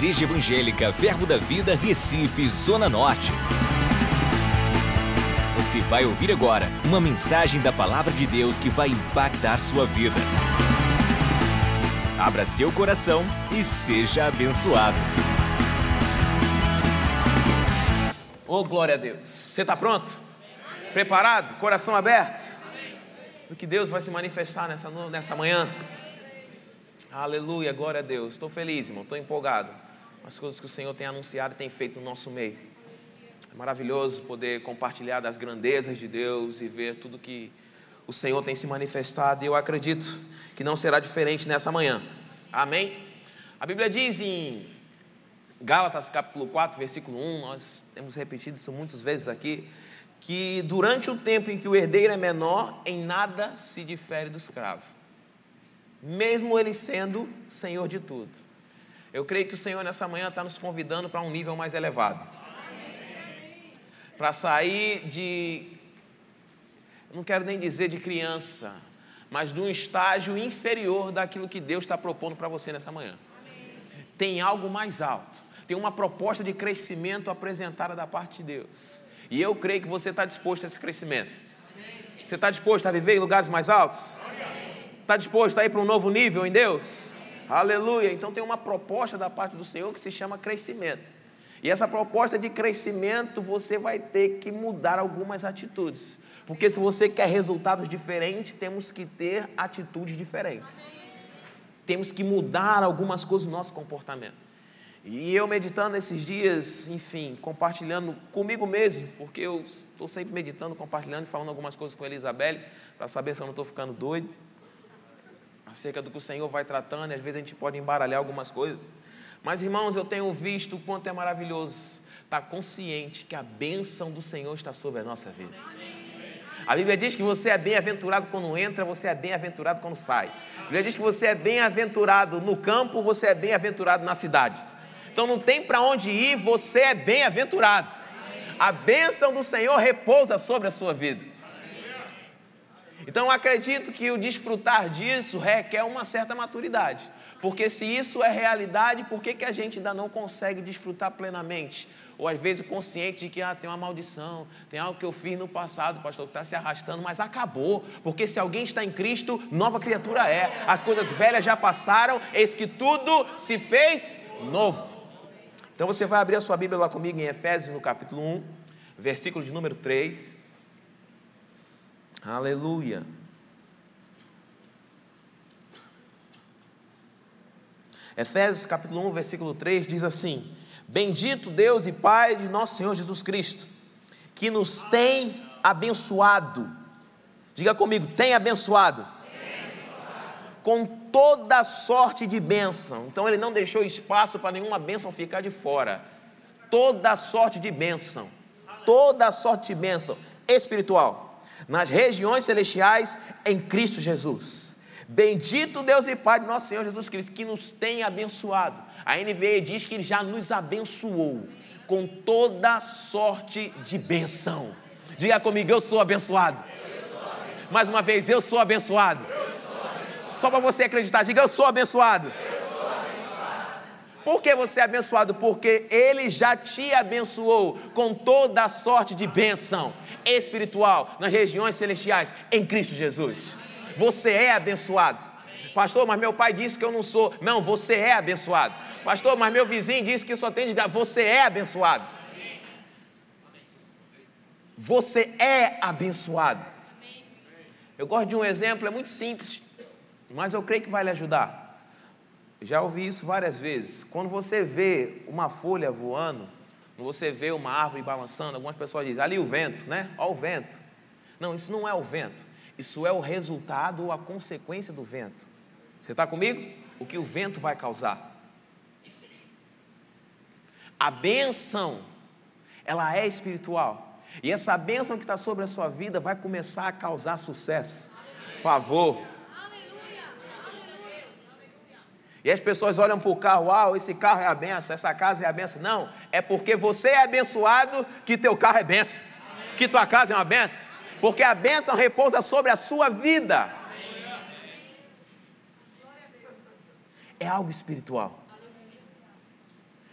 Igreja Evangélica Verbo da Vida, Recife, Zona Norte. Você vai ouvir agora uma mensagem da Palavra de Deus que vai impactar sua vida. Abra seu coração e seja abençoado. Oh, glória a Deus. Você está pronto? Preparado? Coração aberto? O que Deus vai se manifestar nessa, nessa manhã? Aleluia, glória a Deus. Estou feliz, irmão, estou empolgado. As coisas que o Senhor tem anunciado e tem feito no nosso meio. É maravilhoso poder compartilhar das grandezas de Deus e ver tudo que o Senhor tem se manifestado. E eu acredito que não será diferente nessa manhã. Amém? A Bíblia diz em Gálatas capítulo 4, versículo 1, nós temos repetido isso muitas vezes aqui, que durante o tempo em que o herdeiro é menor, em nada se difere do escravo mesmo Ele sendo Senhor de tudo. Eu creio que o Senhor nessa manhã está nos convidando para um nível mais elevado. Para sair de, não quero nem dizer de criança, mas de um estágio inferior daquilo que Deus está propondo para você nessa manhã. Tem algo mais alto, tem uma proposta de crescimento apresentada da parte de Deus. E eu creio que você está disposto a esse crescimento. Você está disposto a viver em lugares mais altos? Está disposto a ir para um novo nível em Deus? Aleluia. Então tem uma proposta da parte do Senhor que se chama crescimento. E essa proposta de crescimento você vai ter que mudar algumas atitudes. Porque se você quer resultados diferentes, temos que ter atitudes diferentes. Temos que mudar algumas coisas no nosso comportamento. E eu meditando esses dias, enfim, compartilhando comigo mesmo, porque eu estou sempre meditando, compartilhando e falando algumas coisas com a Elisabelle, para saber se eu não estou ficando doido acerca do que o Senhor vai tratando, e às vezes a gente pode embaralhar algumas coisas. Mas, irmãos, eu tenho visto o quanto é maravilhoso estar consciente que a bênção do Senhor está sobre a nossa vida. A Bíblia diz que você é bem-aventurado quando entra, você é bem-aventurado quando sai. A Bíblia diz que você é bem-aventurado no campo, você é bem-aventurado na cidade. Então não tem para onde ir, você é bem-aventurado. A bênção do Senhor repousa sobre a sua vida. Então acredito que o desfrutar disso requer uma certa maturidade. Porque se isso é realidade, por que, que a gente ainda não consegue desfrutar plenamente? Ou às vezes consciente de que ah, tem uma maldição, tem algo que eu fiz no passado, pastor, que está se arrastando, mas acabou. Porque se alguém está em Cristo, nova criatura é. As coisas velhas já passaram, eis que tudo se fez novo. Então você vai abrir a sua Bíblia lá comigo em Efésios, no capítulo 1, versículo de número 3. Aleluia. Efésios capítulo 1, versículo 3 diz assim: Bendito Deus e Pai de nosso Senhor Jesus Cristo, que nos tem abençoado. Diga comigo, tem abençoado. Com toda sorte de bênção. Então ele não deixou espaço para nenhuma bênção ficar de fora. Toda sorte de bênção. Toda sorte de bênção espiritual nas regiões celestiais em Cristo Jesus. Bendito Deus e Pai de nosso Senhor Jesus Cristo, que nos tem abençoado. A NVE diz que Ele já nos abençoou com toda sorte de benção. Diga comigo, eu sou abençoado. Eu sou abençoado. Mais uma vez, eu sou abençoado. Eu sou abençoado. Só para você acreditar, diga, eu sou abençoado. Por que você é abençoado? Porque Ele já te abençoou com toda sorte de bênção espiritual nas regiões celestiais em Cristo Jesus. Você é abençoado. Pastor, mas meu pai disse que eu não sou. Não, você é abençoado. Pastor, mas meu vizinho disse que só tem de dar. Você é abençoado. Você é abençoado. Eu gosto de um exemplo, é muito simples, mas eu creio que vai lhe ajudar. Já ouvi isso várias vezes. Quando você vê uma folha voando, você vê uma árvore balançando, algumas pessoas dizem, ali o vento, né? Olha o vento. Não, isso não é o vento. Isso é o resultado ou a consequência do vento. Você está comigo? O que o vento vai causar. A benção, ela é espiritual. E essa bênção que está sobre a sua vida vai começar a causar sucesso, favor, E as pessoas olham para o carro, uau, esse carro é a benção, essa casa é a benção. Não, é porque você é abençoado que teu carro é benção, que tua casa é uma benção. Porque a benção repousa sobre a sua vida. É algo espiritual.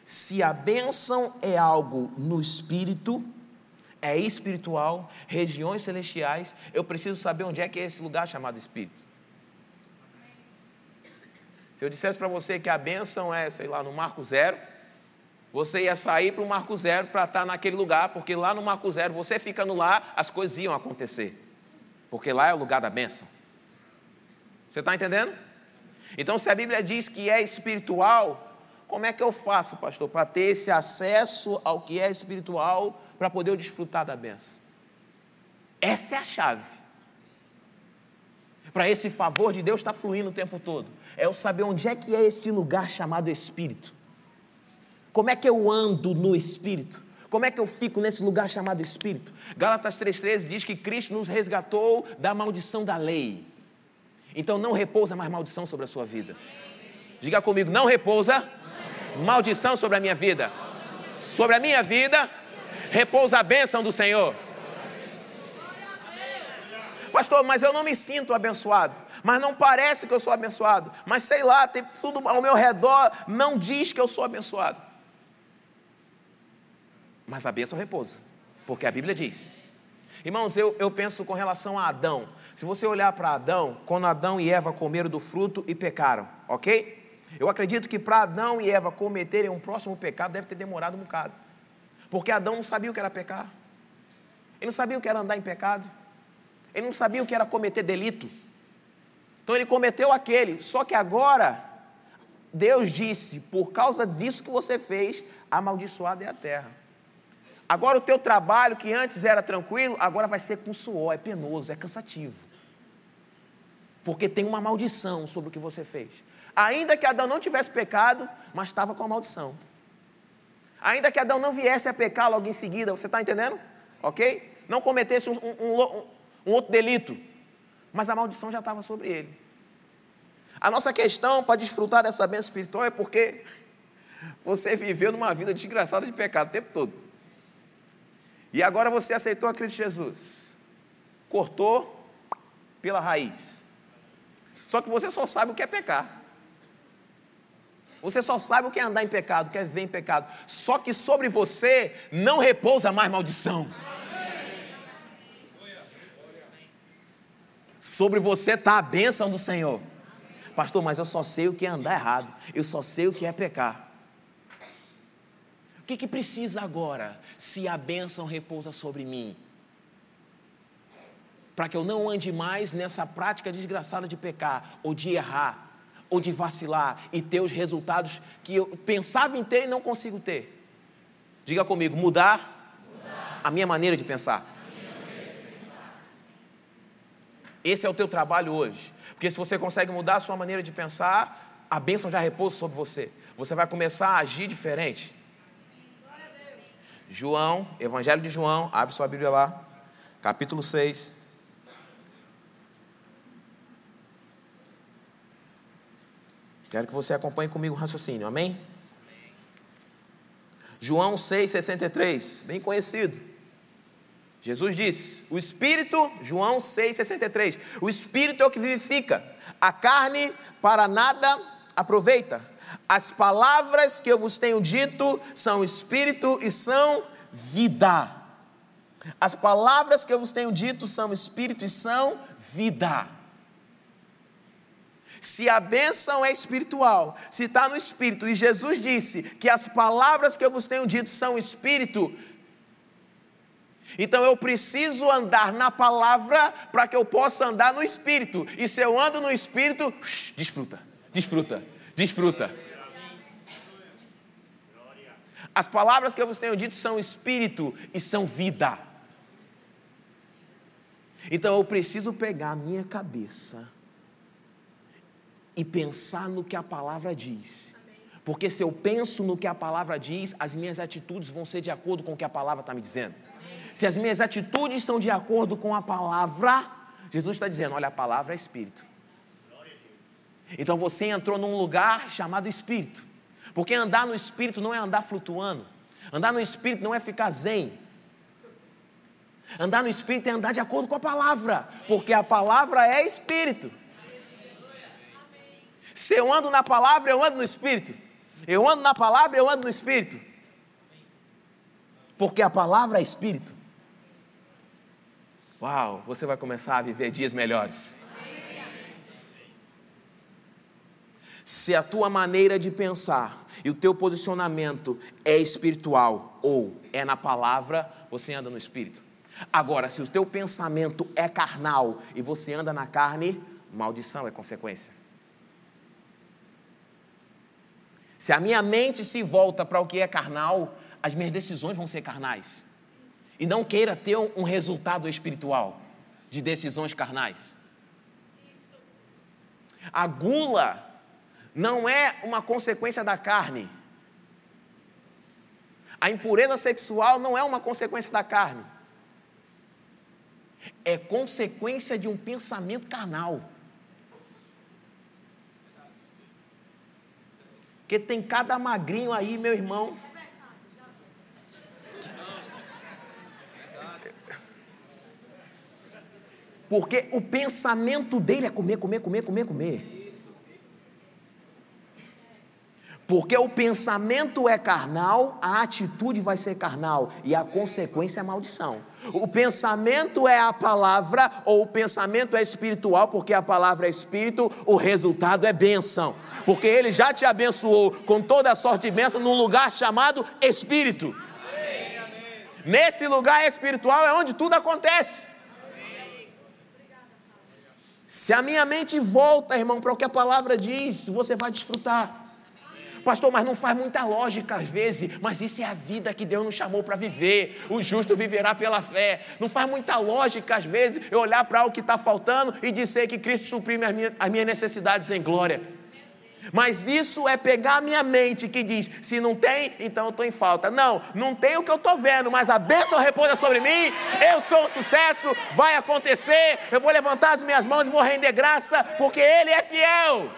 Se a bênção é algo no espírito, é espiritual, regiões celestiais, eu preciso saber onde é que é esse lugar chamado espírito. Se eu dissesse para você que a bênção é, sei lá, no Marco Zero, você ia sair para o Marco Zero para estar naquele lugar, porque lá no Marco Zero, você ficando lá, as coisas iam acontecer. Porque lá é o lugar da bênção. Você está entendendo? Então, se a Bíblia diz que é espiritual, como é que eu faço, pastor, para ter esse acesso ao que é espiritual, para poder eu desfrutar da bênção? Essa é a chave. Para esse favor de Deus estar tá fluindo o tempo todo. É eu saber onde é que é esse lugar chamado Espírito. Como é que eu ando no Espírito? Como é que eu fico nesse lugar chamado Espírito? Gálatas 3,13 diz que Cristo nos resgatou da maldição da lei. Então não repousa mais maldição sobre a sua vida. Diga comigo, não repousa maldição sobre a minha vida. Sobre a minha vida, repousa a bênção do Senhor. Pastor, mas eu não me sinto abençoado. Mas não parece que eu sou abençoado. Mas sei lá, tem tudo ao meu redor não diz que eu sou abençoado. Mas a bênção repousa, porque a Bíblia diz. Irmãos, eu, eu penso com relação a Adão. Se você olhar para Adão, quando Adão e Eva comeram do fruto e pecaram, ok? Eu acredito que para Adão e Eva cometerem um próximo pecado deve ter demorado um bocado. Porque Adão não sabia o que era pecar. Ele não sabia o que era andar em pecado. Ele não sabia o que era cometer delito. Então ele cometeu aquele. Só que agora, Deus disse: por causa disso que você fez, amaldiçoada é a terra. Agora o teu trabalho, que antes era tranquilo, agora vai ser com suor, é penoso, é cansativo porque tem uma maldição sobre o que você fez. Ainda que Adão não tivesse pecado, mas estava com a maldição. Ainda que Adão não viesse a pecar logo em seguida, você está entendendo? Ok? Não cometesse um, um, um, um outro delito, mas a maldição já estava sobre ele. A nossa questão para desfrutar dessa bênção espiritual é porque você viveu numa vida desgraçada de pecado o tempo todo. E agora você aceitou a Cristo Jesus. Cortou pela raiz. Só que você só sabe o que é pecar. Você só sabe o que é andar em pecado, o que é viver em pecado. Só que sobre você não repousa mais maldição. Sobre você está a bênção do Senhor. Pastor, mas eu só sei o que é andar errado. Eu só sei o que é pecar. O que, que precisa agora se a bênção repousa sobre mim? para que eu não ande mais nessa prática desgraçada de pecar, ou de errar, ou de vacilar e ter os resultados que eu pensava em ter e não consigo ter. Diga comigo, mudar, mudar. a minha maneira de pensar. Esse é o teu trabalho hoje. Porque se você consegue mudar a sua maneira de pensar, a bênção já repousa sobre você. Você vai começar a agir diferente. João, Evangelho de João, abre sua Bíblia lá, capítulo 6. Quero que você acompanhe comigo o raciocínio, amém? amém. João 6,63, bem conhecido. Jesus disse: O Espírito, João 6,63, o Espírito é o que vivifica, a carne para nada aproveita. As palavras que eu vos tenho dito são Espírito e são vida. As palavras que eu vos tenho dito são Espírito e são vida. Se a bênção é espiritual, se está no espírito, e Jesus disse que as palavras que eu vos tenho dito são espírito, então eu preciso andar na palavra para que eu possa andar no espírito. E se eu ando no espírito, desfruta, desfruta, desfruta. As palavras que eu vos tenho dito são espírito e são vida. Então eu preciso pegar a minha cabeça e pensar no que a palavra diz. Porque se eu penso no que a palavra diz, as minhas atitudes vão ser de acordo com o que a palavra está me dizendo. Se as minhas atitudes são de acordo com a palavra, Jesus está dizendo: olha, a palavra é espírito. Então você entrou num lugar chamado espírito. Porque andar no espírito não é andar flutuando. Andar no espírito não é ficar zen. Andar no espírito é andar de acordo com a palavra. Porque a palavra é espírito. Se eu ando na palavra, eu ando no Espírito. Eu ando na palavra, eu ando no espírito. Porque a palavra é espírito. Uau, você vai começar a viver dias melhores. Se a tua maneira de pensar e o teu posicionamento é espiritual ou é na palavra, você anda no espírito. Agora, se o teu pensamento é carnal e você anda na carne, maldição é consequência. Se a minha mente se volta para o que é carnal, as minhas decisões vão ser carnais. E não queira ter um resultado espiritual de decisões carnais. A gula não é uma consequência da carne. A impureza sexual não é uma consequência da carne. É consequência de um pensamento carnal. Porque tem cada magrinho aí, meu irmão. Porque o pensamento dele é comer, comer, comer, comer, comer. Porque o pensamento é carnal, a atitude vai ser carnal e a consequência é maldição. O pensamento é a palavra ou o pensamento é espiritual, porque a palavra é espírito, o resultado é bênção. Porque ele já te abençoou com toda a sorte de bênção num lugar chamado espírito. Nesse lugar espiritual é onde tudo acontece. Se a minha mente volta, irmão, para o que a palavra diz, você vai desfrutar. Pastor, mas não faz muita lógica às vezes, mas isso é a vida que Deus nos chamou para viver. O justo viverá pela fé. Não faz muita lógica às vezes eu olhar para o que está faltando e dizer que Cristo suprime as minhas, as minhas necessidades em glória. Mas isso é pegar a minha mente que diz: se não tem, então eu estou em falta. Não, não tem o que eu estou vendo, mas a bênção repousa sobre mim. Eu sou um sucesso, vai acontecer. Eu vou levantar as minhas mãos e vou render graça, porque Ele é fiel.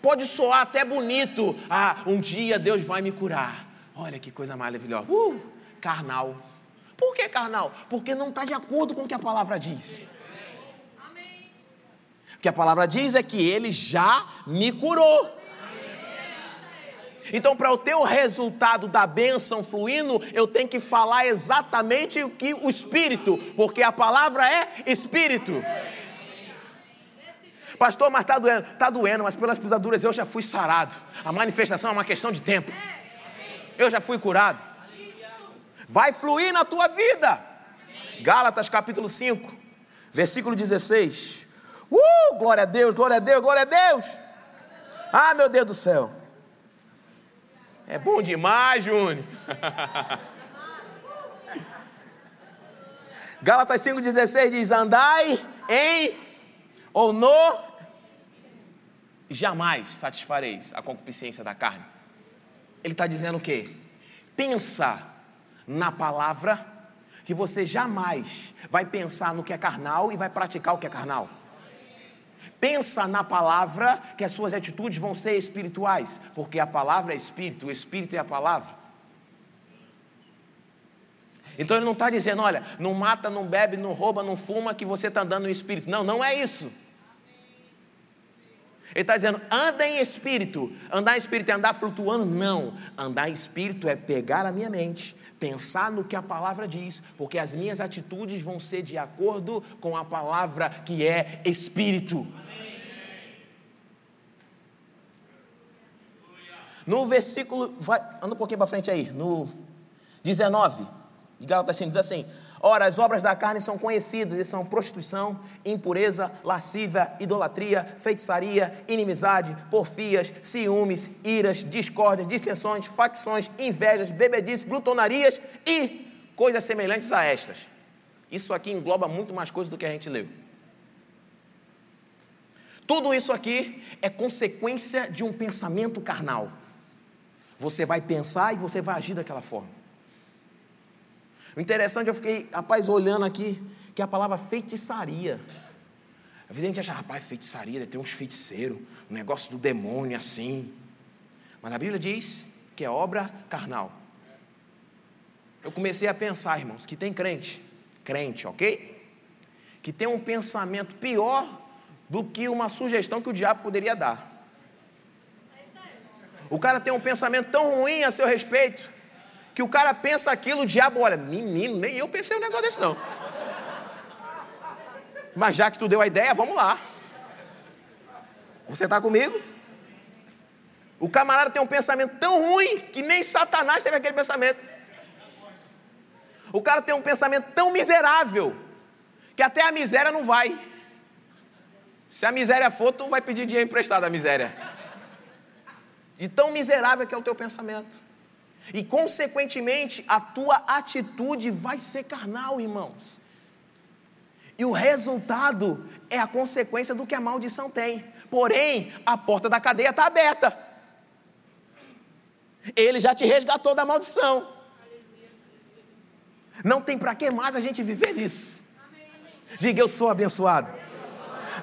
Pode soar até bonito. Ah, um dia Deus vai me curar. Olha que coisa maravilhosa. Uh, carnal. Por que carnal? Porque não está de acordo com o que a palavra diz. Que a palavra diz é que ele já me curou. Então, para eu ter o resultado da bênção fluindo, eu tenho que falar exatamente o que o Espírito, porque a palavra é Espírito. Pastor, mas está doendo. Está doendo, mas pelas pisaduras eu já fui sarado. A manifestação é uma questão de tempo. Eu já fui curado. Vai fluir na tua vida. Gálatas capítulo 5, versículo 16. Uh, glória a Deus, glória a Deus, glória a Deus. Ah, meu Deus do céu. É bom demais, Júnior. Gálatas 5,16 diz: Andai em ou no jamais satisfareis a concupiscência da carne. Ele está dizendo o quê? Pensa na palavra que você jamais vai pensar no que é carnal e vai praticar o que é carnal. Pensa na palavra que as suas atitudes vão ser espirituais, porque a palavra é espírito, o espírito é a palavra. Então ele não está dizendo, olha, não mata, não bebe, não rouba, não fuma, que você está andando no espírito. Não, não é isso. Ele está dizendo, anda em espírito. Andar em espírito é andar flutuando? Não. Andar em espírito é pegar a minha mente, pensar no que a palavra diz, porque as minhas atitudes vão ser de acordo com a palavra que é espírito. No versículo, vai, anda um pouquinho para frente aí, no 19, de Gálatas 5, diz assim: Ora, as obras da carne são conhecidas e são prostituição, impureza, lascívia, idolatria, feitiçaria, inimizade, porfias, ciúmes, iras, discórdias, dissensões, facções, invejas, bebedices, glutonarias e coisas semelhantes a estas. Isso aqui engloba muito mais coisas do que a gente leu. Tudo isso aqui é consequência de um pensamento carnal. Você vai pensar e você vai agir daquela forma. O interessante, eu fiquei, rapaz, olhando aqui, que a palavra feitiçaria. Às vezes a gente acha, rapaz, feitiçaria, ter uns feiticeiros, um negócio do demônio assim. Mas a Bíblia diz que é obra carnal. Eu comecei a pensar, irmãos, que tem crente, crente, ok? Que tem um pensamento pior do que uma sugestão que o diabo poderia dar. O cara tem um pensamento tão ruim a seu respeito, que o cara pensa aquilo, o diabo olha, menino, nem eu pensei um negócio desse não. Mas já que tu deu a ideia, vamos lá. Você está comigo? O camarada tem um pensamento tão ruim que nem Satanás teve aquele pensamento. O cara tem um pensamento tão miserável que até a miséria não vai. Se a miséria for, tu vai pedir dinheiro emprestado à miséria. De tão miserável que é o teu pensamento. E, consequentemente, a tua atitude vai ser carnal, irmãos. E o resultado é a consequência do que a maldição tem. Porém, a porta da cadeia está aberta. Ele já te resgatou da maldição. Não tem para que mais a gente viver nisso. Diga, eu sou abençoado.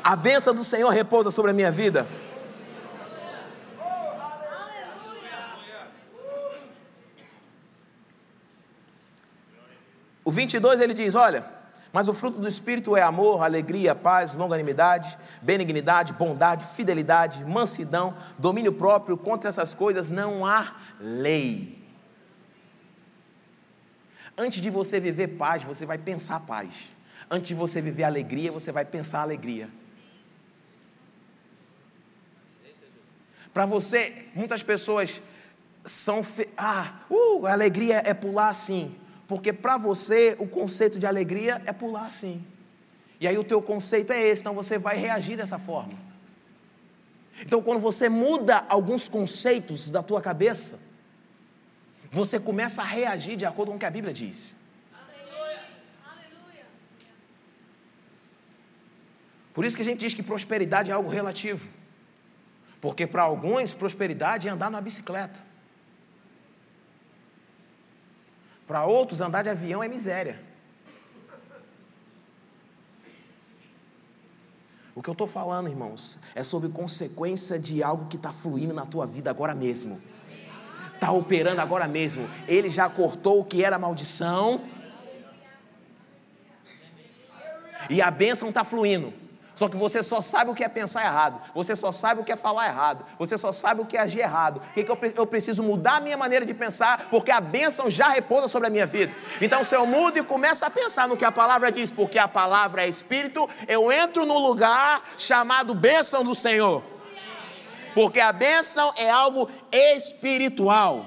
A bênção do Senhor repousa sobre a minha vida. O 22 ele diz: Olha, mas o fruto do Espírito é amor, alegria, paz, longanimidade, benignidade, bondade, fidelidade, mansidão, domínio próprio. Contra essas coisas não há lei. Antes de você viver paz, você vai pensar paz. Antes de você viver alegria, você vai pensar alegria. Para você, muitas pessoas são. Fe... Ah, uh, a alegria é pular assim. Porque para você, o conceito de alegria é pular assim. E aí o teu conceito é esse, então você vai reagir dessa forma. Então, quando você muda alguns conceitos da tua cabeça, você começa a reagir de acordo com o que a Bíblia diz. Por isso que a gente diz que prosperidade é algo relativo. Porque para alguns, prosperidade é andar numa bicicleta. Para outros, andar de avião é miséria. O que eu estou falando, irmãos, é sobre consequência de algo que está fluindo na tua vida agora mesmo está operando agora mesmo. Ele já cortou o que era maldição. E a bênção está fluindo. Só que você só sabe o que é pensar errado, você só sabe o que é falar errado, você só sabe o que é agir errado. O que, que eu, eu, preciso mudar a minha maneira de pensar, porque a bênção já repousa sobre a minha vida. Então, se eu mudo e começo a pensar no que a palavra diz, porque a palavra é espírito, eu entro no lugar chamado bênção do Senhor porque a bênção é algo espiritual.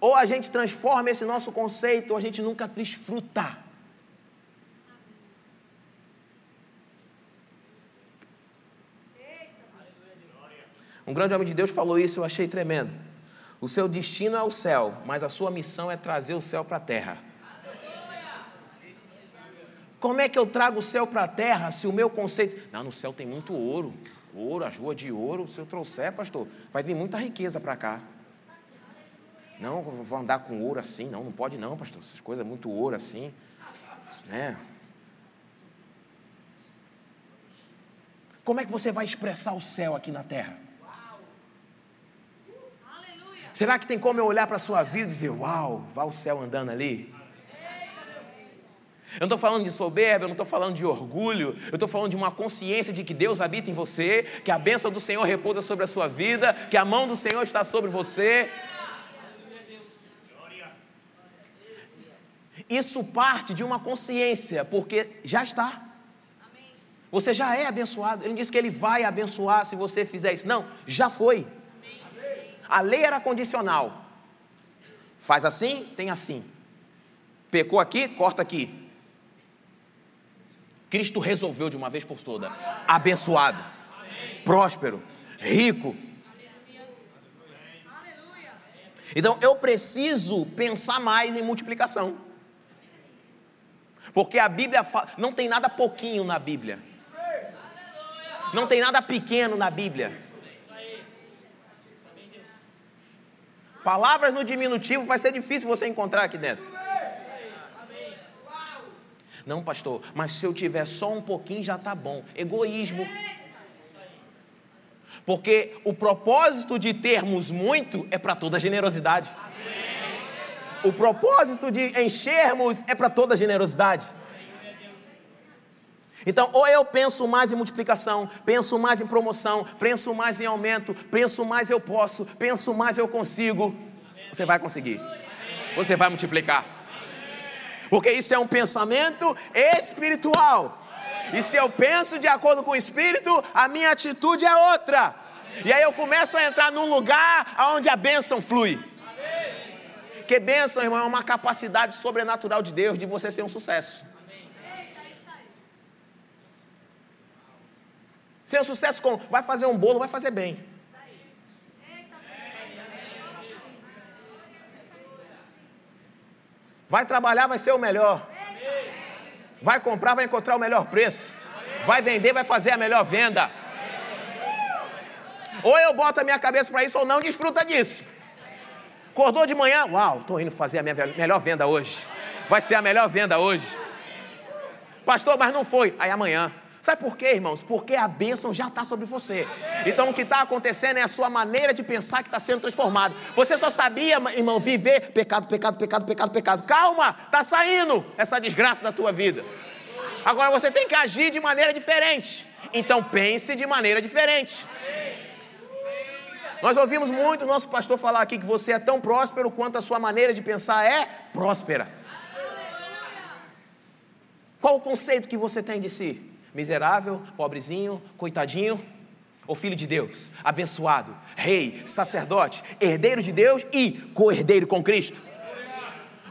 Ou a gente transforma esse nosso conceito, ou a gente nunca desfruta. Um grande homem de Deus falou isso, eu achei tremendo. O seu destino é o céu, mas a sua missão é trazer o céu para a terra. Como é que eu trago o céu para a terra se o meu conceito. Não, no céu tem muito ouro. Ouro, as ruas de ouro. Se eu trouxer, pastor, vai vir muita riqueza para cá. Não, eu vou andar com ouro assim. Não, não pode não, pastor. Essas coisas, muito ouro assim. Né? Como é que você vai expressar o céu aqui na terra? Será que tem como eu olhar para a sua vida e dizer, uau, vá o céu andando ali? Eu não estou falando de soberba, eu não estou falando de orgulho, eu estou falando de uma consciência de que Deus habita em você, que a bênção do Senhor repousa sobre a sua vida, que a mão do Senhor está sobre você. Isso parte de uma consciência, porque já está. Você já é abençoado. Ele não disse que ele vai abençoar se você fizer isso. Não, já foi. A lei era condicional. Faz assim, tem assim. Pecou aqui, corta aqui. Cristo resolveu de uma vez por todas. Abençoado, próspero, rico. Então eu preciso pensar mais em multiplicação. Porque a Bíblia fala, não tem nada pouquinho na Bíblia. Não tem nada pequeno na Bíblia. Palavras no diminutivo vai ser difícil você encontrar aqui dentro. Não, pastor, mas se eu tiver só um pouquinho já está bom. Egoísmo. Porque o propósito de termos muito é para toda generosidade. O propósito de enchermos é para toda generosidade. Então, ou eu penso mais em multiplicação, penso mais em promoção, penso mais em aumento, penso mais eu posso, penso mais eu consigo. Você vai conseguir. Você vai multiplicar. Porque isso é um pensamento espiritual. E se eu penso de acordo com o espírito, a minha atitude é outra. E aí eu começo a entrar num lugar onde a bênção flui. Porque bênção, irmão, é uma capacidade sobrenatural de Deus de você ser um sucesso. Ser um sucesso com vai fazer um bolo, vai fazer bem. Vai trabalhar, vai ser o melhor. Vai comprar, vai encontrar o melhor preço. Vai vender, vai fazer a melhor venda. Ou eu boto a minha cabeça para isso ou não desfruta disso. Acordou de manhã, uau, estou indo fazer a minha melhor venda hoje. Vai ser a melhor venda hoje. Pastor, mas não foi. Aí amanhã. Sabe por quê, irmãos? Porque a bênção já está sobre você. Então o que está acontecendo é a sua maneira de pensar que está sendo transformada. Você só sabia, irmão, viver pecado, pecado, pecado, pecado, pecado. Calma, está saindo essa desgraça da tua vida. Agora você tem que agir de maneira diferente. Então pense de maneira diferente. Nós ouvimos muito o nosso pastor falar aqui que você é tão próspero quanto a sua maneira de pensar é próspera. Qual o conceito que você tem de si? miserável, pobrezinho, coitadinho, ou filho de Deus, abençoado, rei, sacerdote, herdeiro de Deus e co-herdeiro com Cristo.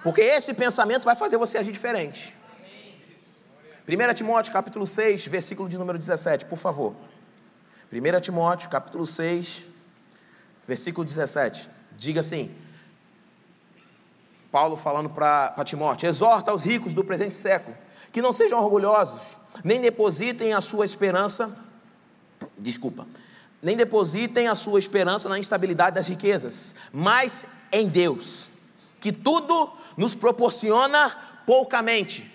Porque esse pensamento vai fazer você agir diferente. 1 Timóteo capítulo 6, versículo de número 17, por favor. 1 Timóteo capítulo 6, versículo 17. Diga assim: Paulo falando para Timóteo: exorta aos ricos do presente século que não sejam orgulhosos, nem depositem a sua esperança, desculpa, nem depositem a sua esperança na instabilidade das riquezas, mas em Deus, que tudo nos proporciona poucamente,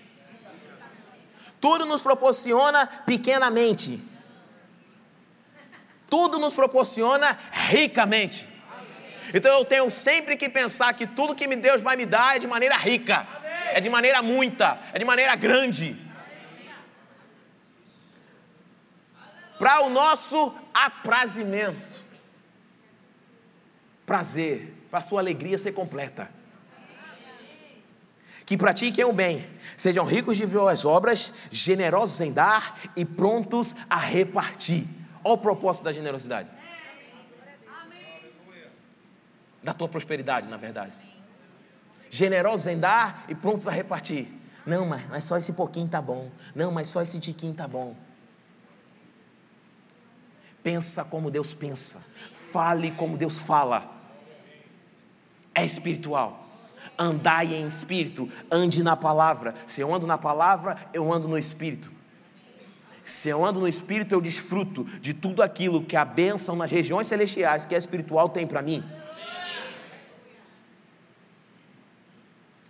tudo nos proporciona pequenamente, tudo nos proporciona ricamente. Então eu tenho sempre que pensar que tudo que Deus vai me dar é de maneira rica, é de maneira muita, é de maneira grande. para o nosso aprazimento. Prazer, para a sua alegria ser completa. Que pratiquem o bem, sejam ricos de boas obras, generosos em dar e prontos a repartir. Olha o propósito da generosidade. Da tua prosperidade, na verdade. Generosos em dar e prontos a repartir. Não, mas, mas só esse pouquinho tá bom. Não, mas só esse tiquinho tá bom. Pensa como Deus pensa. Fale como Deus fala. É espiritual. Andai em espírito, ande na palavra. Se eu ando na palavra, eu ando no espírito. Se eu ando no espírito, eu desfruto de tudo aquilo que a bênção nas regiões celestiais, que é espiritual, tem para mim.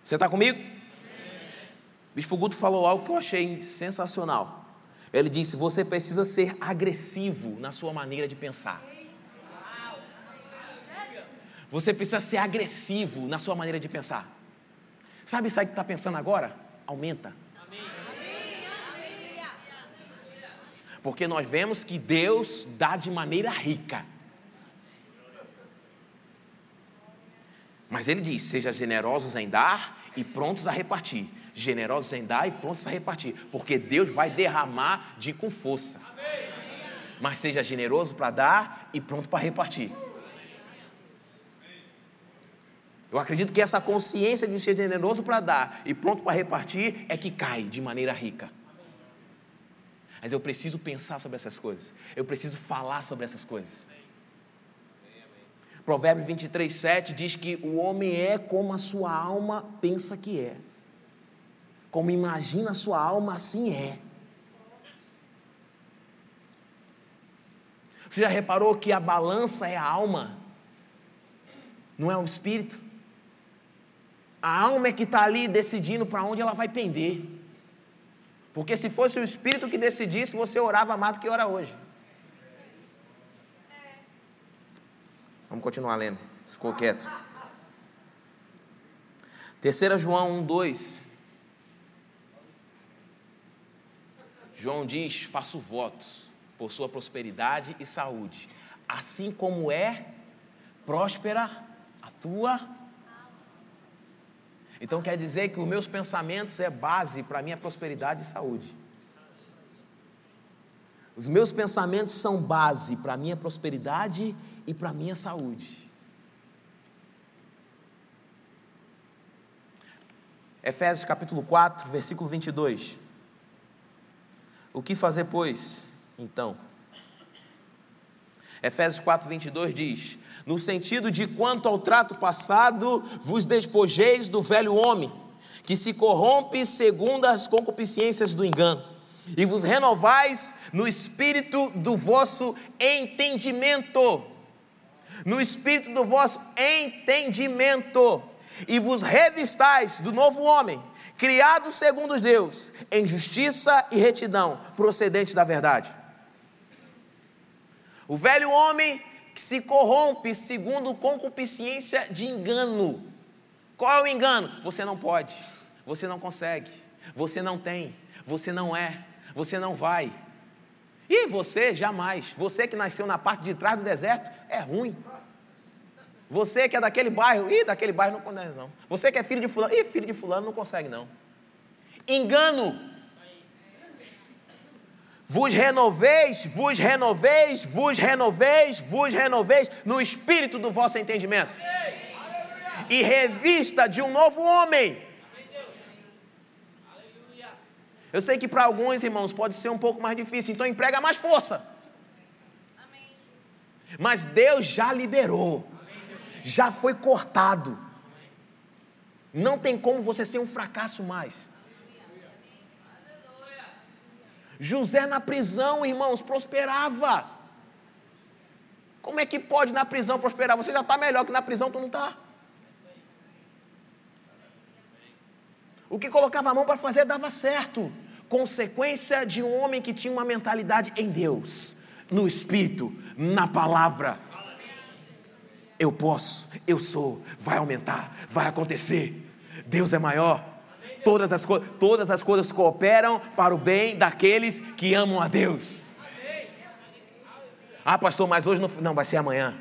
Você está comigo? Bispo Guto falou algo que eu achei sensacional. Ele disse: você precisa ser agressivo na sua maneira de pensar. Você precisa ser agressivo na sua maneira de pensar. Sabe aí que está pensando agora? Aumenta. Porque nós vemos que Deus dá de maneira rica. Mas ele diz: seja generosos em dar e prontos a repartir generosos em dar e prontos a repartir, porque Deus vai derramar de com força. Mas seja generoso para dar e pronto para repartir. Eu acredito que essa consciência de ser generoso para dar e pronto para repartir é que cai de maneira rica. Mas eu preciso pensar sobre essas coisas. Eu preciso falar sobre essas coisas. Provérbio 23, 7 diz que o homem é como a sua alma pensa que é. Como imagina a sua alma, assim é. Você já reparou que a balança é a alma, não é o espírito? A alma é que está ali decidindo para onde ela vai pender. Porque se fosse o espírito que decidisse, você orava mais do que ora hoje. Vamos continuar lendo. Ficou quieto. 3 João 1, 2. João diz: faço votos por sua prosperidade e saúde, assim como é próspera a tua. Então quer dizer que os meus pensamentos é base para a minha prosperidade e saúde. Os meus pensamentos são base para a minha prosperidade e para a minha saúde. Efésios capítulo 4, versículo 22. O que fazer, pois, então? Efésios 4, 22 diz: No sentido de quanto ao trato passado, vos despojeis do velho homem, que se corrompe segundo as concupiscências do engano, e vos renovais no espírito do vosso entendimento. No espírito do vosso entendimento e vos revistais do novo homem, criado segundo Deus, em justiça e retidão, procedente da verdade. O velho homem que se corrompe segundo concupiscência de engano. Qual é o engano? Você não pode, você não consegue, você não tem, você não é, você não vai. E você jamais, você que nasceu na parte de trás do deserto, é ruim. Você que é daquele bairro, ih, daquele bairro não consegue não. Você que é filho de fulano, ih, filho de fulano não consegue não. Engano. Vos renoveis, vos renoveis, vos renoveis, vos renoveis no espírito do vosso entendimento. E revista de um novo homem. Eu sei que para alguns irmãos pode ser um pouco mais difícil, então emprega mais força. Mas Deus já liberou já foi cortado. Não tem como você ser um fracasso mais. José na prisão, irmãos, prosperava. Como é que pode na prisão prosperar? Você já está melhor que na prisão, tu não está. O que colocava a mão para fazer dava certo. Consequência de um homem que tinha uma mentalidade em Deus, no Espírito, na palavra eu posso, eu sou, vai aumentar, vai acontecer. Deus é maior. Todas as, todas as coisas cooperam para o bem daqueles que amam a Deus. Ah, pastor, mas hoje não, não vai ser amanhã.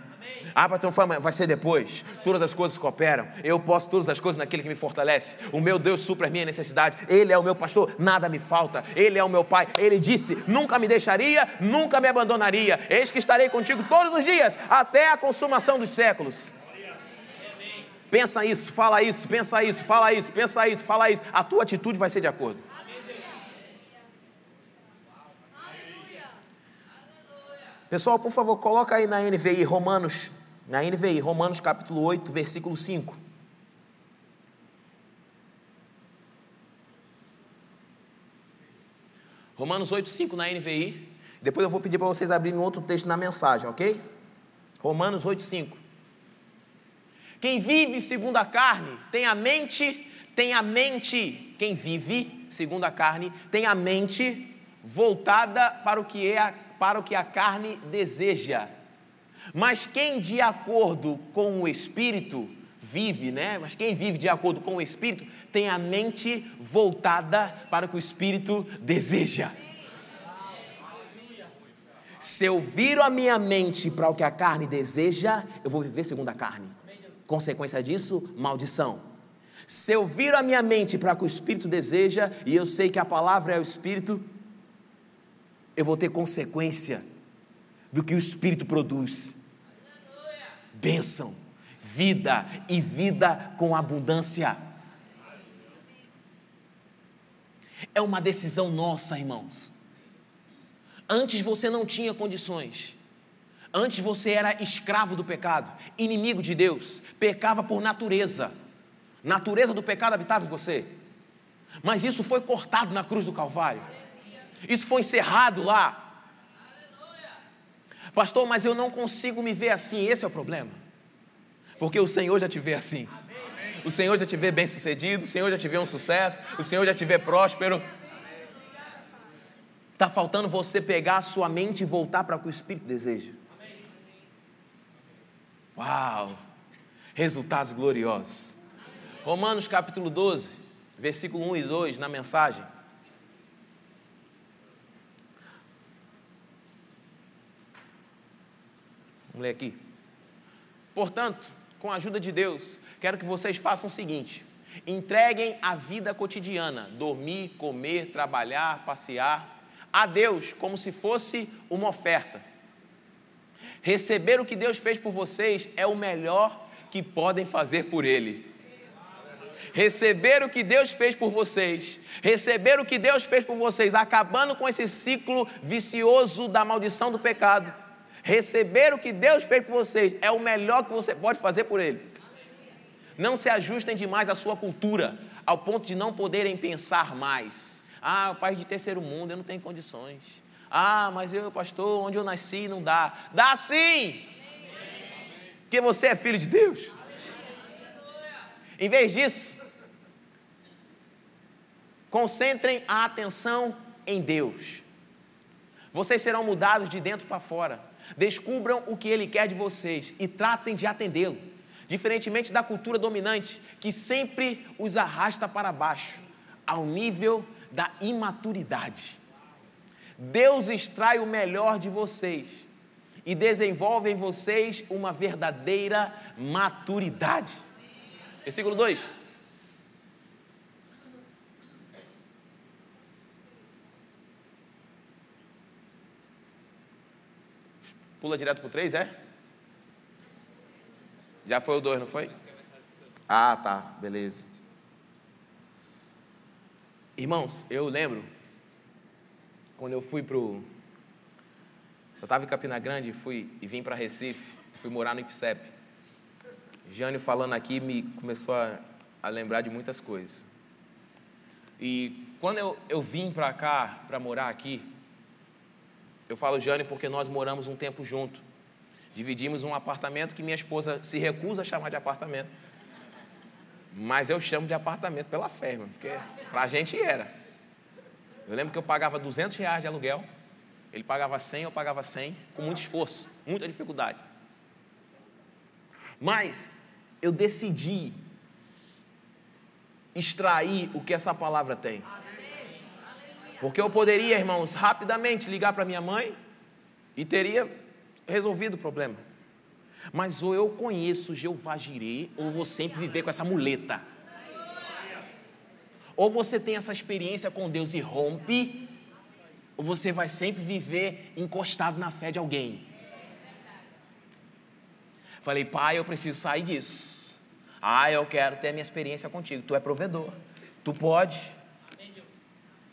Ah, patrão, vai ser depois. Todas as coisas cooperam. Eu posso todas as coisas naquele que me fortalece. O meu Deus supra as minhas necessidades. Ele é o meu pastor, nada me falta. Ele é o meu pai. Ele disse: nunca me deixaria, nunca me abandonaria. Eis que estarei contigo todos os dias, até a consumação dos séculos. Pensa isso, fala isso, pensa isso, fala isso, pensa isso, fala isso. A tua atitude vai ser de acordo. Pessoal, por favor, coloca aí na NVI Romanos na NVI, Romanos capítulo 8, versículo 5. Romanos 8, 5 na NVI. Depois eu vou pedir para vocês abrirem outro texto na mensagem, ok? Romanos 8, 5. Quem vive segundo a carne tem a mente, tem a mente. Quem vive segundo a carne tem a mente voltada para o que é a, para o que a carne deseja. Mas quem de acordo com o Espírito vive, né? Mas quem vive de acordo com o Espírito tem a mente voltada para o que o Espírito deseja. Se eu viro a minha mente para o que a carne deseja, eu vou viver segundo a carne. Consequência disso, maldição. Se eu viro a minha mente para o que o Espírito deseja, e eu sei que a palavra é o Espírito, eu vou ter consequência do que o Espírito produz bênção, vida e vida com abundância. É uma decisão nossa, irmãos. Antes você não tinha condições. Antes você era escravo do pecado, inimigo de Deus, pecava por natureza. Natureza do pecado habitava em você. Mas isso foi cortado na cruz do Calvário. Isso foi encerrado lá. Pastor, mas eu não consigo me ver assim, esse é o problema. Porque o Senhor já te vê assim. O Senhor já te vê bem sucedido, o Senhor já te vê um sucesso, o Senhor já te vê próspero. Está faltando você pegar a sua mente e voltar para o que o Espírito deseja. Uau! Resultados gloriosos. Romanos capítulo 12, versículo 1 e 2 na mensagem. Vamos ler aqui. Portanto, com a ajuda de Deus, quero que vocês façam o seguinte: entreguem a vida cotidiana, dormir, comer, trabalhar, passear, a Deus como se fosse uma oferta Receber o que Deus fez por vocês é o melhor que podem fazer por Ele. Receber o que Deus fez por vocês, receber o que Deus fez por vocês, acabando com esse ciclo vicioso da maldição do pecado. Receber o que Deus fez por vocês é o melhor que você pode fazer por Ele. Não se ajustem demais à sua cultura, ao ponto de não poderem pensar mais. Ah, o país de terceiro mundo, eu não tenho condições. Ah, mas eu, pastor, onde eu nasci não dá. Dá sim! Porque você é filho de Deus. Em vez disso, concentrem a atenção em Deus. Vocês serão mudados de dentro para fora. Descubram o que Ele quer de vocês e tratem de atendê-lo. Diferentemente da cultura dominante, que sempre os arrasta para baixo, ao nível da imaturidade. Deus extrai o melhor de vocês e desenvolve em vocês uma verdadeira maturidade. Versículo 2. Pula direto para o 3, é? Já foi o 2, não foi? Ah, tá, beleza. Irmãos, eu lembro quando eu fui para o. Eu estava em Campina Grande fui, e vim para Recife, fui morar no IPSEP. Jânio falando aqui me começou a, a lembrar de muitas coisas. E quando eu, eu vim para cá, para morar aqui, eu falo Jane porque nós moramos um tempo junto. Dividimos um apartamento que minha esposa se recusa a chamar de apartamento. Mas eu chamo de apartamento pela fé, porque para a gente era. Eu lembro que eu pagava 200 reais de aluguel, ele pagava 100, eu pagava 100, com muito esforço, muita dificuldade. Mas eu decidi extrair o que essa palavra tem. Porque eu poderia, irmãos, rapidamente ligar para minha mãe e teria resolvido o problema. Mas ou eu conheço Jeová Jirê, ou vou sempre viver com essa muleta. Ou você tem essa experiência com Deus e rompe, ou você vai sempre viver encostado na fé de alguém. Falei, pai, eu preciso sair disso. Ah, eu quero ter a minha experiência contigo. Tu é provedor. Tu pode.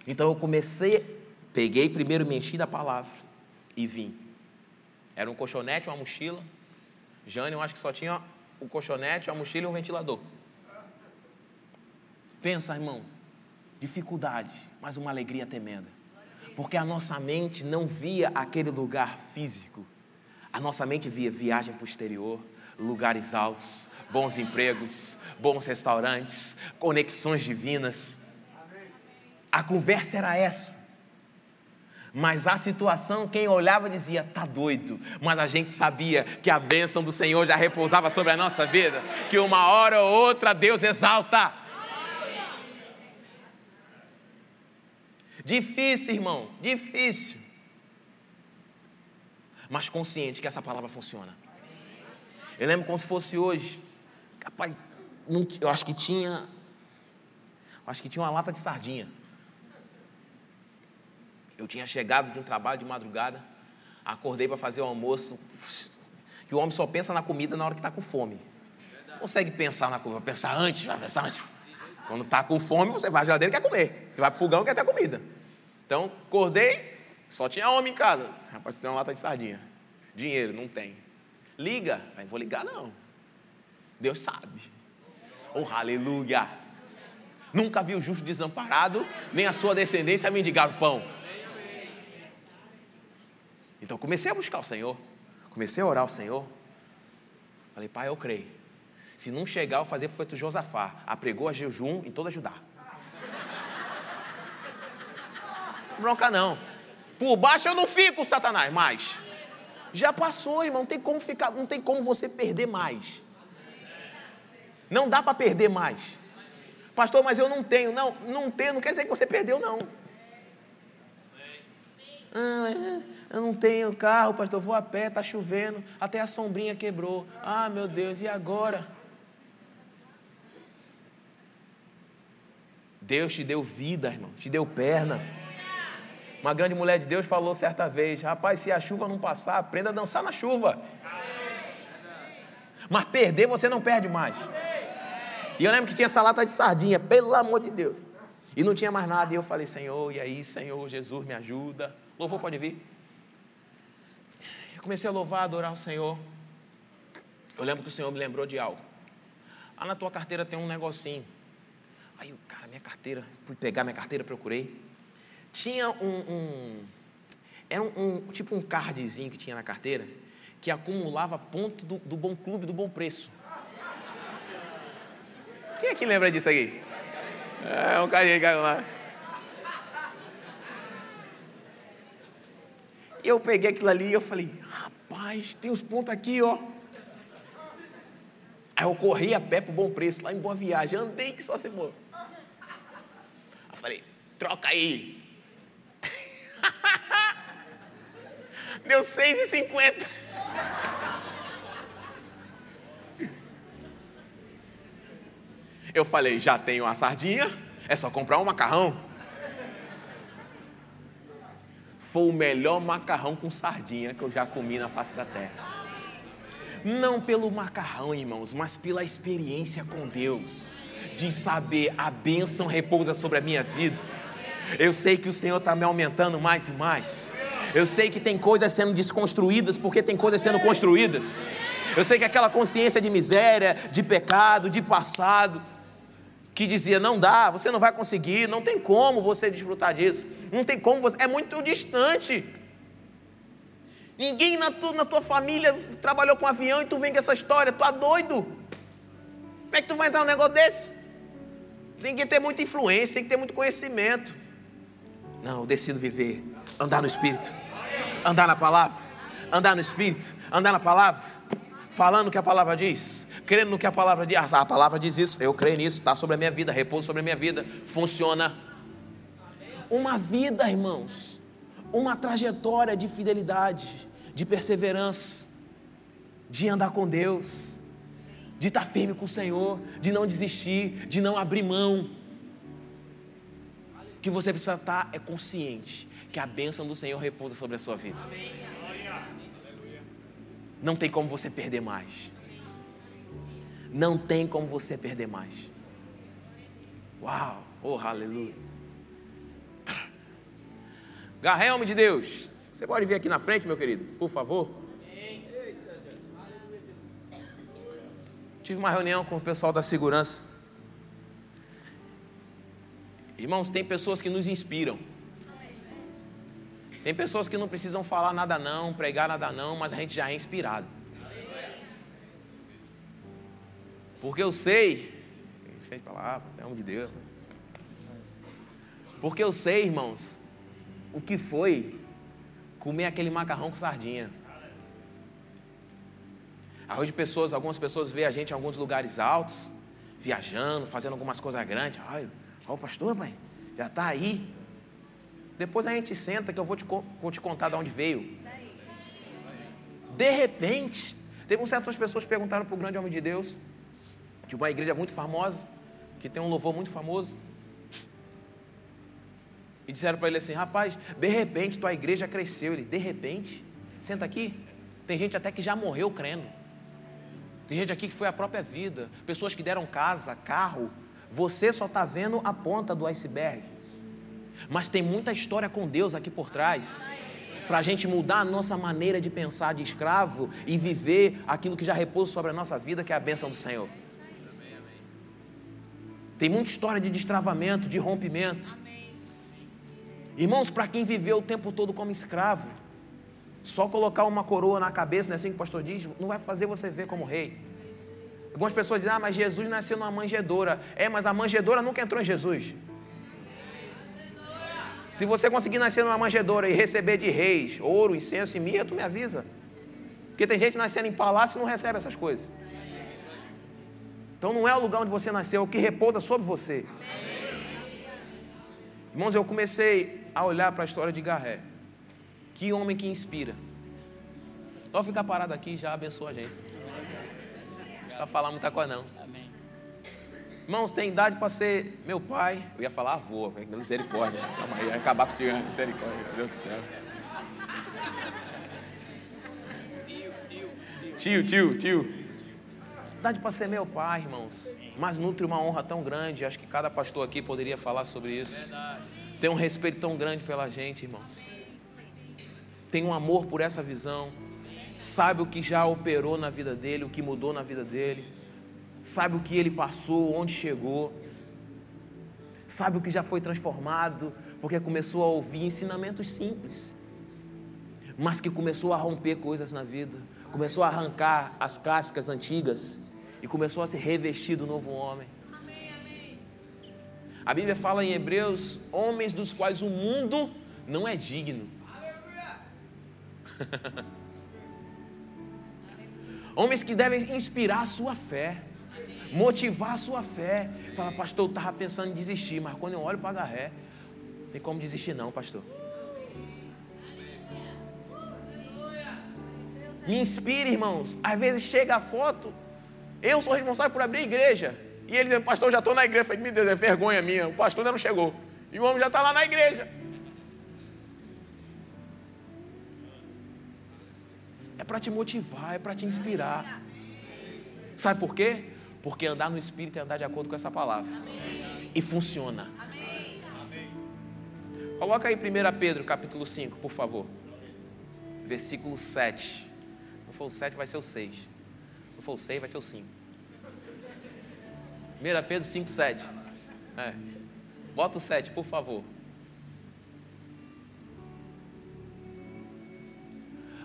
Então eu comecei, peguei primeiro, me enchi da palavra e vim. Era um colchonete, uma mochila. Jane, eu acho que só tinha o colchonete, a mochila e um ventilador. Pensa, irmão, dificuldade, mas uma alegria tremenda. Porque a nossa mente não via aquele lugar físico. A nossa mente via viagem para o exterior, lugares altos, bons empregos, bons restaurantes, conexões divinas. A conversa era essa. Mas a situação, quem olhava dizia, tá doido. Mas a gente sabia que a bênção do Senhor já repousava sobre a nossa vida, que uma hora ou outra Deus exalta. Difícil, irmão, difícil. Mas consciente que essa palavra funciona. Eu lembro como se fosse hoje. Capaz, eu acho que tinha. Acho que tinha uma lata de sardinha. Eu tinha chegado de um trabalho de madrugada, acordei para fazer o almoço, que o homem só pensa na comida na hora que está com fome. Consegue pensar na comida, pensar antes, vai pensar antes. Quando está com fome, você vai à geladeira e quer comer. Você vai para o fogão e quer ter comida. Então, acordei, só tinha homem em casa. Rapaz, você tem uma lata de sardinha. Dinheiro, não tem. Liga. Não vou ligar, não. Deus sabe. Oh, aleluia. Nunca vi o justo desamparado, nem a sua descendência mendigar o pão. Então comecei a buscar o Senhor, comecei a orar ao Senhor. Falei, pai, eu creio. Se não chegar, eu fazer feito Josafá, apregou a jejum em toda Judá. Bronca não. Por baixo eu não fico, Satanás, mas já passou, irmão, não tem como ficar, não tem como você perder mais. Não dá para perder mais. Pastor, mas eu não tenho. Não, não ter não quer dizer que você perdeu, não. Ah, eu não tenho carro, pastor, vou a pé, está chovendo, até a sombrinha quebrou. Ah, meu Deus, e agora? Deus te deu vida, irmão, te deu perna. Uma grande mulher de Deus falou certa vez: Rapaz, se a chuva não passar, aprenda a dançar na chuva. Mas perder você não perde mais. E eu lembro que tinha essa lata de sardinha, pelo amor de Deus. E não tinha mais nada. E eu falei: Senhor, e aí, Senhor, Jesus, me ajuda. Louvor pode vir. Eu comecei a louvar, a adorar o Senhor. Eu lembro que o Senhor me lembrou de algo. Ah, na tua carteira tem um negocinho. Aí, cara, minha carteira, fui pegar minha carteira, procurei. Tinha um, um era um, um, tipo um cardzinho que tinha na carteira que acumulava ponto do, do bom clube, do bom preço. Quem é que lembra disso aqui? É um carinha que caiu lá. E eu peguei aquilo ali e eu falei, rapaz, tem os pontos aqui, ó. Aí eu corri a pé pro bom preço, lá em Boa Viagem, andei que só se moço. Falei, troca aí. Deu seis e cinquenta. Eu falei, já tenho a sardinha, é só comprar um macarrão foi o melhor macarrão com sardinha que eu já comi na face da terra. Não pelo macarrão, irmãos, mas pela experiência com Deus, de saber a bênção repousa sobre a minha vida. Eu sei que o Senhor está me aumentando mais e mais. Eu sei que tem coisas sendo desconstruídas porque tem coisas sendo construídas. Eu sei que aquela consciência de miséria, de pecado, de passado, que dizia: não dá, você não vai conseguir, não tem como você desfrutar disso, não tem como você, é muito distante. Ninguém na, na tua família trabalhou com avião e tu vem com essa história, tu é doido. Como é que tu vai entrar num negócio desse? Tem que ter muita influência, tem que ter muito conhecimento. Não, eu decido viver, andar no Espírito, andar na palavra, andar no Espírito, andar na palavra, falando o que a palavra diz, crendo no que a palavra diz. Ah, a palavra diz isso, eu creio nisso, está sobre a minha vida, repouso sobre a minha vida, funciona. Uma vida, irmãos, uma trajetória de fidelidade, de perseverança, de andar com Deus, de estar firme com o Senhor, de não desistir, de não abrir mão. O que você precisa estar é consciente que a bênção do Senhor repousa sobre a sua vida. Não tem como você perder mais. Não tem como você perder mais. Uau! Oh, aleluia! Garré, de Deus. Você pode vir aqui na frente, meu querido, por favor? Tive uma reunião com o pessoal da segurança. Irmãos, tem pessoas que nos inspiram. Tem pessoas que não precisam falar nada não, pregar nada não, mas a gente já é inspirado. Porque eu sei, cheio palavra, é um de Deus. Né? Porque eu sei, irmãos, o que foi comer aquele macarrão com sardinha. Hoje pessoas, algumas pessoas veem a gente em alguns lugares altos, viajando, fazendo algumas coisas grandes. Ó, o pastor, pai, já está aí. Depois a gente senta que eu vou te, vou te contar de onde veio. De repente, teve certas pessoas que perguntaram para o grande homem de Deus, de uma igreja muito famosa, que tem um louvor muito famoso. E disseram para ele assim: rapaz, de repente tua igreja cresceu. Ele, de repente, senta aqui. Tem gente até que já morreu crendo. Tem gente aqui que foi a própria vida. Pessoas que deram casa, carro. Você só está vendo a ponta do iceberg. Mas tem muita história com Deus aqui por trás. Para a gente mudar a nossa maneira de pensar de escravo e viver aquilo que já repousa sobre a nossa vida, que é a bênção do Senhor. Tem muita história de destravamento, de rompimento. Irmãos, para quem viveu o tempo todo como escravo, só colocar uma coroa na cabeça, não é assim que o pastor diz, não vai fazer você ver como rei. Algumas pessoas dizem, ah, mas Jesus nasceu numa manjedoura. É, mas a manjedoura nunca entrou em Jesus. Se você conseguir nascer numa manjedoura e receber de reis, ouro, incenso e mirra, tu me avisa. Porque tem gente nascendo em palácio e não recebe essas coisas. Então não é o lugar onde você nasceu, é o que repousa sobre você. Irmãos, eu comecei a olhar para a história de Garré. Que homem que inspira. Só ficar parado aqui já abençoa a gente. Não vai falar muita coisa não. Irmãos, tem idade para ser meu pai. Eu ia falar avô, misericórdia. Ia acabar com o misericórdia, meu Deus do céu. Tio, tio, tio. Idade para ser meu pai, irmãos. Mas nutre uma honra tão grande. Acho que cada pastor aqui poderia falar sobre isso. Tem um respeito tão grande pela gente, irmãos. Tem um amor por essa visão. Sabe o que já operou na vida dele, o que mudou na vida dele. Sabe o que ele passou, onde chegou. Sabe o que já foi transformado, porque começou a ouvir ensinamentos simples, mas que começou a romper coisas na vida, começou a arrancar as cascas antigas e começou a se revestir do novo homem. A Bíblia fala em Hebreus: homens dos quais o mundo não é digno. homens que devem inspirar a sua fé, motivar a sua fé. Fala, pastor, eu estava pensando em desistir, mas quando eu olho para Garré, não tem como desistir, não, pastor. Me inspire, irmãos. Às vezes chega a foto, eu sou responsável por abrir a igreja. E ele diz, pastor, já estou na igreja. Eu falei, meu Deus, é vergonha minha. O pastor ainda não chegou. E o homem já está lá na igreja. Para te motivar, é para te inspirar. Sabe por quê? Porque andar no Espírito é andar de acordo com essa palavra. Amém. E funciona. Amém. Coloca aí 1 Pedro capítulo 5, por favor. Versículo 7. Não for o 7, vai ser o 6. Não for o 6, vai ser o 5. 1 Pedro 5, 7. É. Bota o 7, por favor.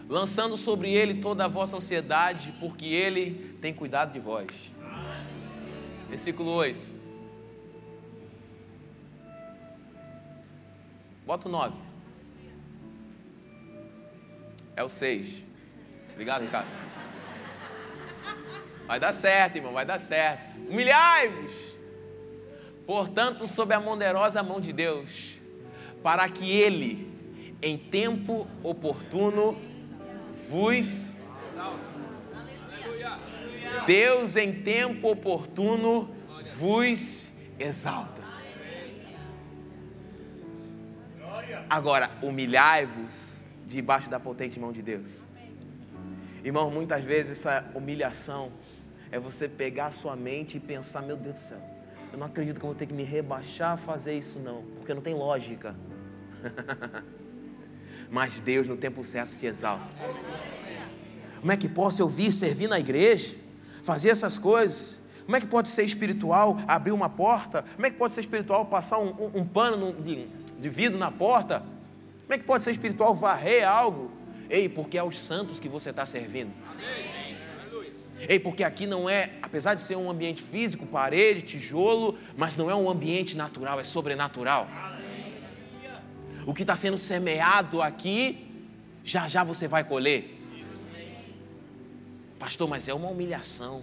Lançando sobre ele toda a vossa ansiedade, porque ele tem cuidado de vós. Versículo 8. Bota o 9. É o 6. Obrigado, Ricardo. Vai dar certo, irmão, vai dar certo. Humilhai-vos, portanto, sob a poderosa mão de Deus, para que Ele, em tempo oportuno, vos Deus em tempo oportuno vos exalta. Agora, humilhai-vos debaixo da potente mão de Deus. Irmão, muitas vezes essa humilhação é você pegar a sua mente e pensar: meu Deus do céu, eu não acredito que eu vou ter que me rebaixar a fazer isso, não, porque não tem lógica. Mas Deus, no tempo certo, te exalta. Como é que posso eu vir servir na igreja? fazer essas coisas? Como é que pode ser espiritual abrir uma porta? Como é que pode ser espiritual passar um, um, um pano de, de vidro na porta? Como é que pode ser espiritual varrer algo? Ei, porque é os santos que você está servindo. Ei, porque aqui não é, apesar de ser um ambiente físico, parede, tijolo, mas não é um ambiente natural, é sobrenatural. O que está sendo semeado aqui, já já você vai colher. Pastor, mas é uma humilhação.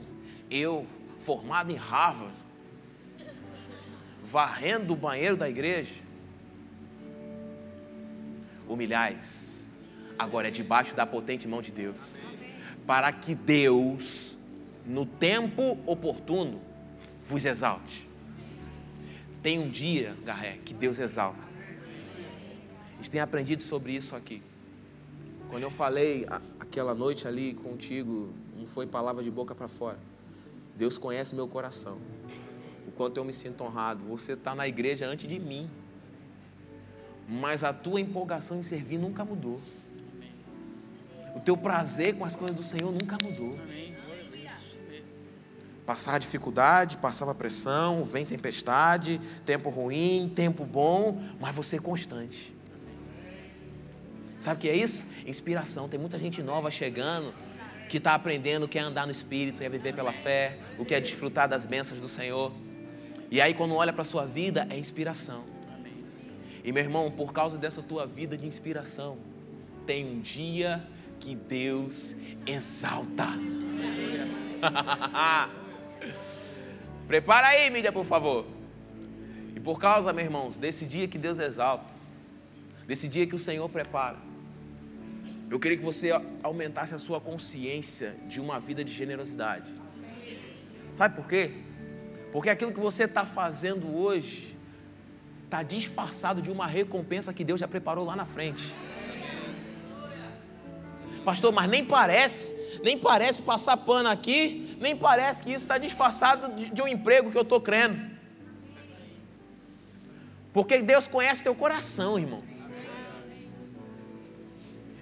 Eu, formado em Harvard, varrendo o banheiro da igreja. Humilhais, agora é debaixo da potente mão de Deus, para que Deus, no tempo oportuno, vos exalte. Tem um dia, Garré, que Deus exalta. Gente tem aprendido sobre isso aqui. Quando eu falei aquela noite ali contigo não foi palavra de boca para fora. Deus conhece meu coração. O quanto eu me sinto honrado. Você está na igreja antes de mim. Mas a tua empolgação em servir nunca mudou. O teu prazer com as coisas do Senhor nunca mudou. Passar dificuldade, passava pressão, vem tempestade, tempo ruim, tempo bom, mas você é constante. Sabe o que é isso? Inspiração. Tem muita gente nova chegando que está aprendendo o que é andar no Espírito, é viver pela fé, o que é desfrutar das bênçãos do Senhor. E aí, quando olha para a sua vida, é inspiração. E meu irmão, por causa dessa tua vida de inspiração, tem um dia que Deus exalta. Prepara aí, mídia, por favor. E por causa, meus irmãos, desse dia que Deus exalta, desse dia que o Senhor prepara, Eu queria que você aumentasse a sua consciência de uma vida de generosidade. Sabe por quê? Porque aquilo que você está fazendo hoje está disfarçado de uma recompensa que Deus já preparou lá na frente. Pastor, mas nem parece, nem parece passar pano aqui, nem parece que isso está disfarçado de, de um emprego que eu estou crendo. Porque Deus conhece teu coração, irmão.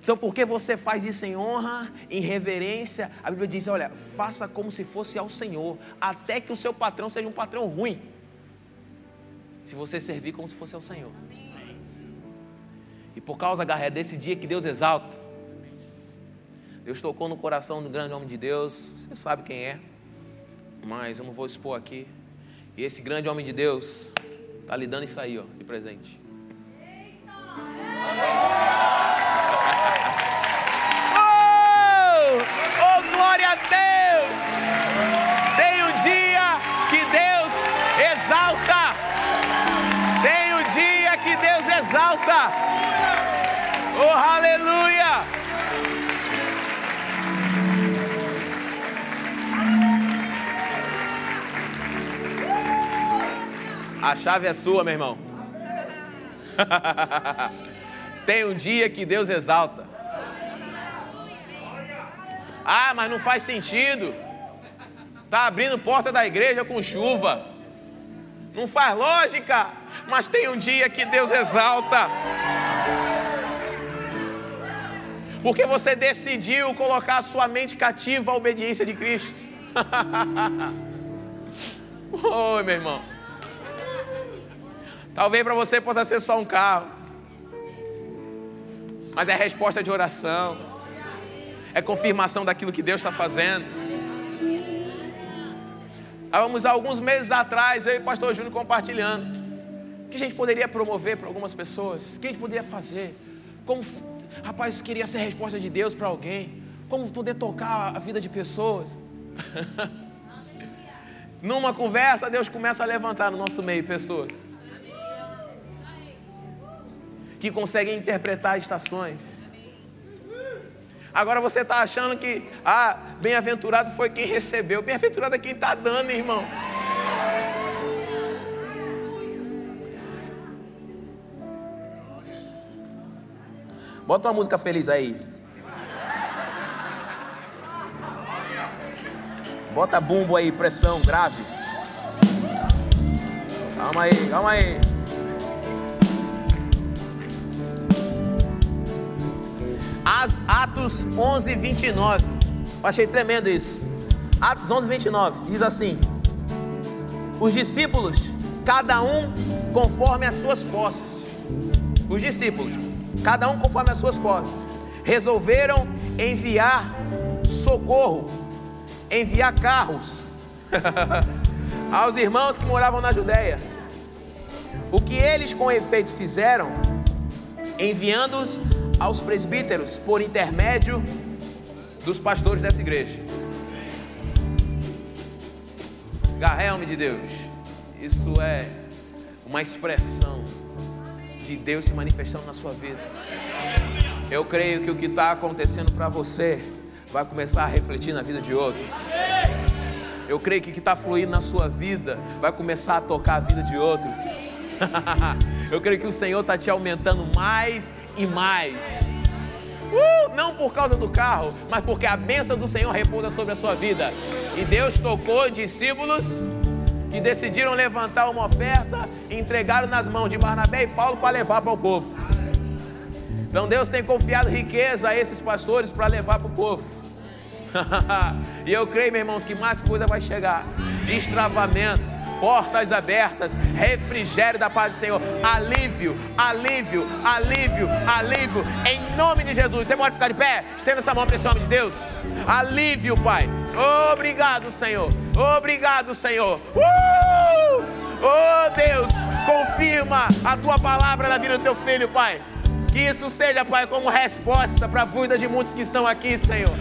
Então, porque você faz isso em honra, em reverência, a Bíblia diz: olha, faça como se fosse ao Senhor, até que o seu patrão seja um patrão ruim. Se você servir como se fosse ao Senhor. E por causa, Garré, desse dia que Deus exalta, Deus tocou no coração do grande homem de Deus, você sabe quem é, mas eu não vou expor aqui. E esse grande homem de Deus está lhe dando isso aí, ó, de presente. A Deus. Tem um dia que Deus exalta. Tem um dia que Deus exalta. Oh, aleluia. A chave é sua, meu irmão. Tem um dia que Deus exalta. Ah, mas não faz sentido. Está abrindo porta da igreja com chuva. Não faz lógica. Mas tem um dia que Deus exalta. Porque você decidiu colocar a sua mente cativa à obediência de Cristo. Oi, meu irmão. Talvez para você possa ser só um carro. Mas é resposta de oração é confirmação daquilo que Deus está fazendo. Há alguns meses atrás, eu e o pastor Júnior compartilhando. O que a gente poderia promover para algumas pessoas? O que a gente poderia fazer? Como, rapaz, queria ser resposta de Deus para alguém. Como poder tocar a vida de pessoas? Numa conversa, Deus começa a levantar no nosso meio pessoas que conseguem interpretar estações Agora você está achando que, ah, bem-aventurado foi quem recebeu. Bem-aventurado é quem está dando, irmão. Bota uma música feliz aí. Bota bumbo aí, pressão grave. Calma aí, calma aí. Atos 11, 29. Eu achei tremendo isso. Atos 11, 29. Diz assim: Os discípulos, cada um conforme as suas posses. Os discípulos, cada um conforme as suas posses, resolveram enviar socorro, enviar carros aos irmãos que moravam na Judéia. O que eles com efeito fizeram, enviando-os aos presbíteros por intermédio dos pastores dessa igreja. Garrelme de Deus, isso é uma expressão de Deus se manifestando na sua vida. Eu creio que o que está acontecendo para você vai começar a refletir na vida de outros. Eu creio que o que está fluindo na sua vida vai começar a tocar a vida de outros. Eu creio que o Senhor está te aumentando mais e mais. Uh, não por causa do carro, mas porque a bênção do Senhor repousa sobre a sua vida. E Deus tocou discípulos que decidiram levantar uma oferta e entregaram nas mãos de Barnabé e Paulo para levar para o povo. Então Deus tem confiado riqueza a esses pastores para levar para o povo. e eu creio, meus irmãos, que mais coisa vai chegar. Destravamento portas abertas, refrigério da paz do Senhor, alívio, alívio, alívio, alívio, em nome de Jesus. Você pode ficar de pé? Estenda essa mão para esse homem de Deus. Alívio, Pai. Obrigado, Senhor. Obrigado, Senhor. Uh! Oh Deus, confirma a tua palavra na vida do teu filho, Pai. Que isso seja, Pai, como resposta para a vida de muitos que estão aqui, Senhor.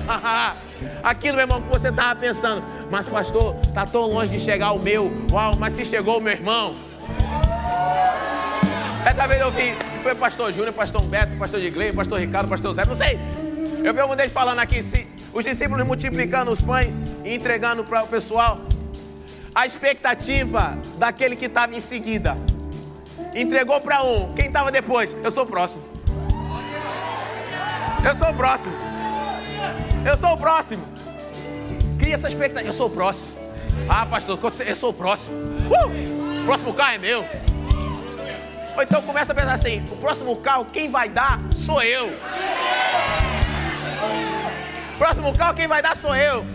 Aquilo, meu irmão, que você estava pensando. Mas, pastor, está tão longe de chegar o meu. Uau, mas se chegou o meu irmão. É, talvez eu vi, foi pastor Júnior, pastor Humberto, pastor Digley, pastor Ricardo, pastor Zé, não sei. Eu vi algum deles falando aqui, se, os discípulos multiplicando os pães e entregando para o pessoal. A expectativa daquele que estava em seguida. Entregou para um. Quem estava depois? Eu sou o próximo. Eu sou o próximo. Eu sou o próximo. Cria essa expectativa. Eu sou o próximo. Ah, pastor, eu sou o próximo. Uh! O próximo carro é meu. Ou então começa a pensar assim: o próximo carro, quem vai dar sou eu. Próximo carro, quem vai dar sou eu.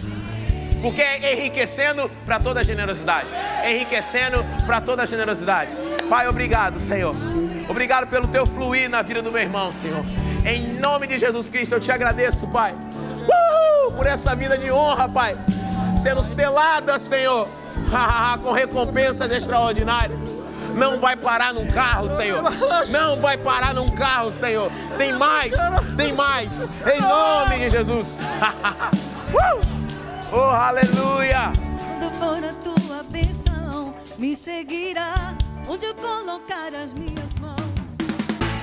Porque é enriquecendo para toda a generosidade. Enriquecendo para toda a generosidade. Pai, obrigado, Senhor. Obrigado pelo teu fluir na vida do meu irmão, Senhor. Em nome de Jesus Cristo, eu te agradeço, Pai. Uh, por essa vida de honra, Pai. Sendo selada, Senhor, com recompensas extraordinárias. Não vai parar num carro, Senhor. Não vai parar num carro, Senhor. Tem mais, tem mais. Em nome de Jesus. uh! Oh, aleluia. Quando for a tua bênção, me seguirá onde eu colocar as minhas.